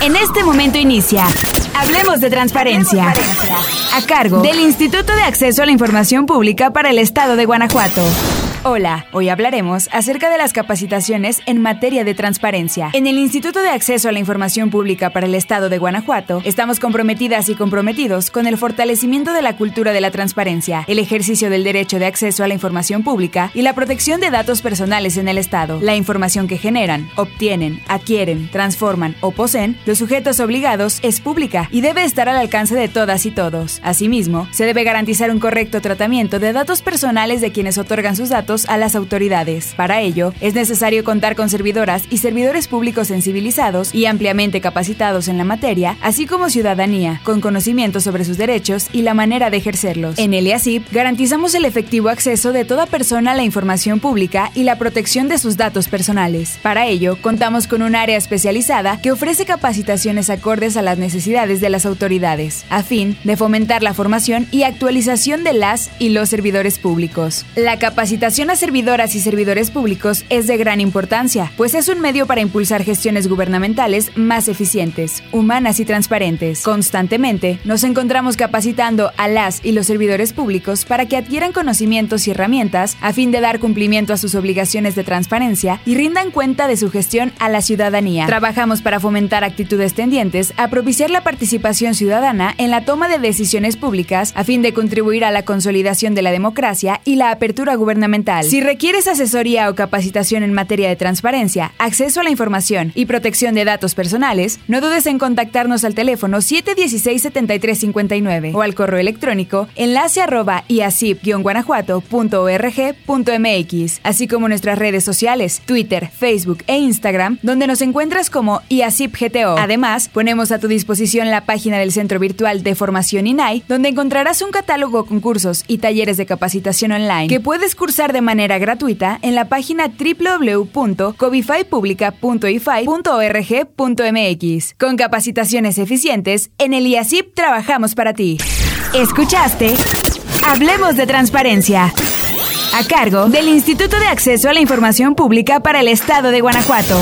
En este momento inicia. Hablemos de transparencia. A cargo del Instituto de Acceso a la Información Pública para el Estado de Guanajuato. Hola, hoy hablaremos acerca de las capacitaciones en materia de transparencia. En el Instituto de Acceso a la Información Pública para el Estado de Guanajuato, estamos comprometidas y comprometidos con el fortalecimiento de la cultura de la transparencia, el ejercicio del derecho de acceso a la información pública y la protección de datos personales en el Estado. La información que generan, obtienen, adquieren, transforman o poseen los sujetos obligados es pública y debe estar al alcance de todas y todos. Asimismo, se debe garantizar un correcto tratamiento de datos personales de quienes otorgan sus datos a las autoridades. Para ello, es necesario contar con servidoras y servidores públicos sensibilizados y ampliamente capacitados en la materia, así como ciudadanía, con conocimiento sobre sus derechos y la manera de ejercerlos. En el IASIP garantizamos el efectivo acceso de toda persona a la información pública y la protección de sus datos personales. Para ello, contamos con un área especializada que ofrece capacitaciones acordes a las necesidades de las autoridades, a fin de fomentar la formación y actualización de las y los servidores públicos. La capacitación a servidoras y servidores públicos es de gran importancia, pues es un medio para impulsar gestiones gubernamentales más eficientes, humanas y transparentes. Constantemente nos encontramos capacitando a las y los servidores públicos para que adquieran conocimientos y herramientas a fin de dar cumplimiento a sus obligaciones de transparencia y rindan cuenta de su gestión a la ciudadanía. Trabajamos para fomentar actitudes tendientes a propiciar la participación ciudadana en la toma de decisiones públicas a fin de contribuir a la consolidación de la democracia y la apertura gubernamental si requieres asesoría o capacitación en materia de transparencia, acceso a la información y protección de datos personales, no dudes en contactarnos al teléfono 716-7359 o al correo electrónico enlace arroba guanajuato.org.mx, así como nuestras redes sociales, Twitter, Facebook e Instagram, donde nos encuentras como IASIPGTO. Además, ponemos a tu disposición la página del Centro Virtual de Formación INAI, donde encontrarás un catálogo con cursos y talleres de capacitación online que puedes cursar de de manera gratuita en la página www.covifypublica.ify.org.mx. Con capacitaciones eficientes, en el IASIP trabajamos para ti. ¿Escuchaste? Hablemos de transparencia. A cargo del Instituto de Acceso a la Información Pública para el Estado de Guanajuato.